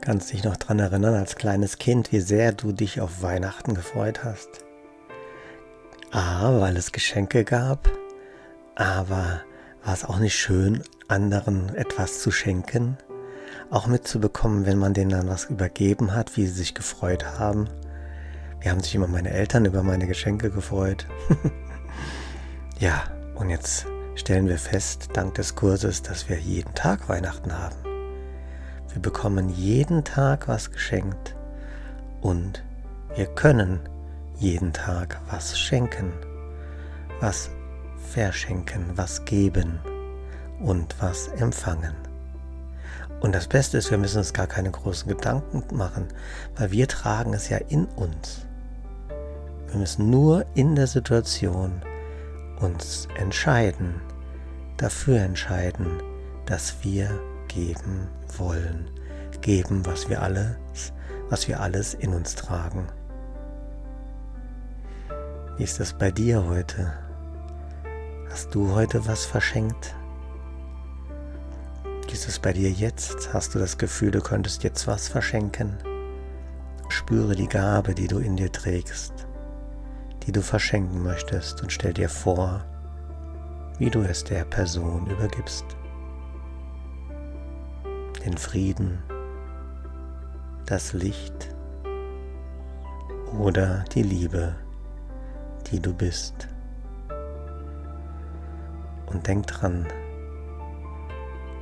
Kannst dich noch daran erinnern, als kleines Kind, wie sehr du dich auf Weihnachten gefreut hast? A, weil es Geschenke gab, aber war es auch nicht schön, anderen etwas zu schenken? Auch mitzubekommen, wenn man denen dann was übergeben hat, wie sie sich gefreut haben. Wie haben sich immer meine Eltern über meine Geschenke gefreut. ja, und jetzt stellen wir fest, dank des Kurses, dass wir jeden Tag Weihnachten haben. Wir bekommen jeden Tag was geschenkt und wir können jeden Tag was schenken, was verschenken, was geben und was empfangen. Und das Beste ist, wir müssen uns gar keine großen Gedanken machen, weil wir tragen es ja in uns. Wir müssen nur in der Situation uns entscheiden, dafür entscheiden, dass wir geben wollen, geben, was wir alles, was wir alles in uns tragen. Wie ist das bei dir heute? Hast du heute was verschenkt? Wie ist es bei dir jetzt? Hast du das Gefühl, du könntest jetzt was verschenken? Spüre die Gabe, die du in dir trägst, die du verschenken möchtest und stell dir vor, wie du es der Person übergibst den Frieden, das Licht oder die Liebe, die du bist. Und denk dran,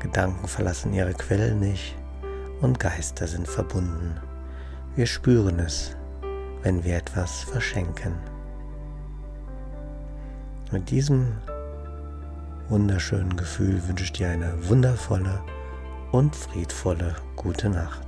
Gedanken verlassen ihre Quelle nicht und Geister sind verbunden. Wir spüren es, wenn wir etwas verschenken. Mit diesem wunderschönen Gefühl wünsche ich dir eine wundervolle und friedvolle gute Nacht.